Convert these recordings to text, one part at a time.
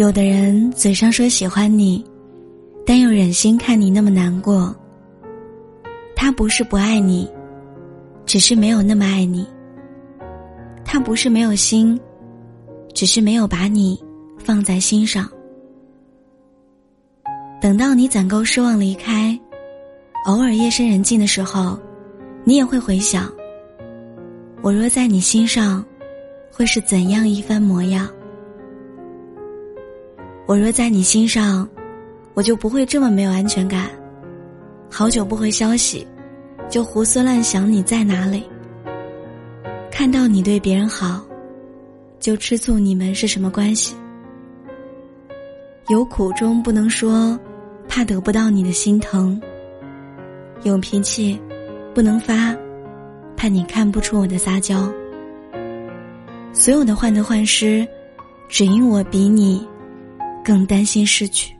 有的人嘴上说喜欢你，但又忍心看你那么难过。他不是不爱你，只是没有那么爱你。他不是没有心，只是没有把你放在心上。等到你攒够失望离开，偶尔夜深人静的时候，你也会回想：我若在你心上，会是怎样一番模样？我若在你心上，我就不会这么没有安全感。好久不回消息，就胡思乱想你在哪里。看到你对别人好，就吃醋你们是什么关系。有苦衷不能说，怕得不到你的心疼。有脾气，不能发，怕你看不出我的撒娇。所有的患得患失，只因我比你。更担心失去。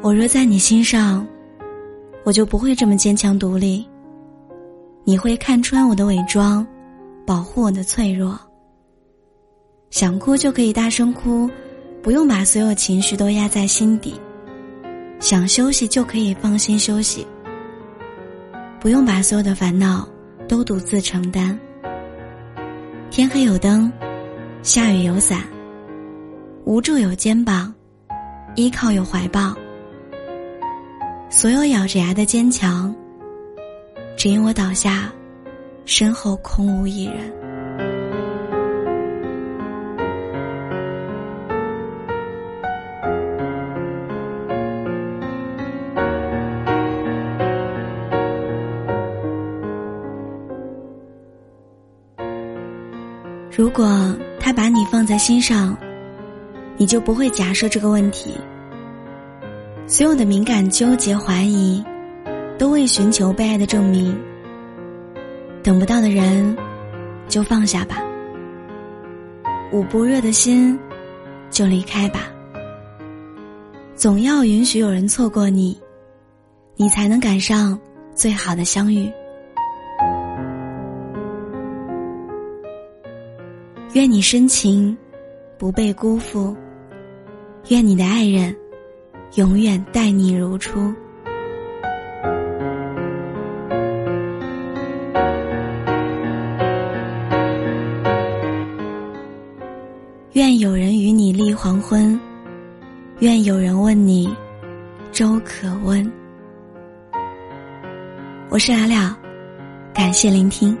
我若在你心上，我就不会这么坚强独立。你会看穿我的伪装，保护我的脆弱。想哭就可以大声哭，不用把所有情绪都压在心底。想休息就可以放心休息，不用把所有的烦恼都独自承担。天黑有灯。下雨有伞，无助有肩膀，依靠有怀抱。所有咬着牙的坚强，只因我倒下，身后空无一人。如果。他把你放在心上，你就不会假设这个问题。所有的敏感、纠结、怀疑，都为寻求被爱的证明。等不到的人，就放下吧。捂不热的心，就离开吧。总要允许有人错过你，你才能赶上最好的相遇。愿你深情，不被辜负；愿你的爱人，永远待你如初。愿有人与你立黄昏，愿有人问你粥可温。我是阿廖，感谢聆听。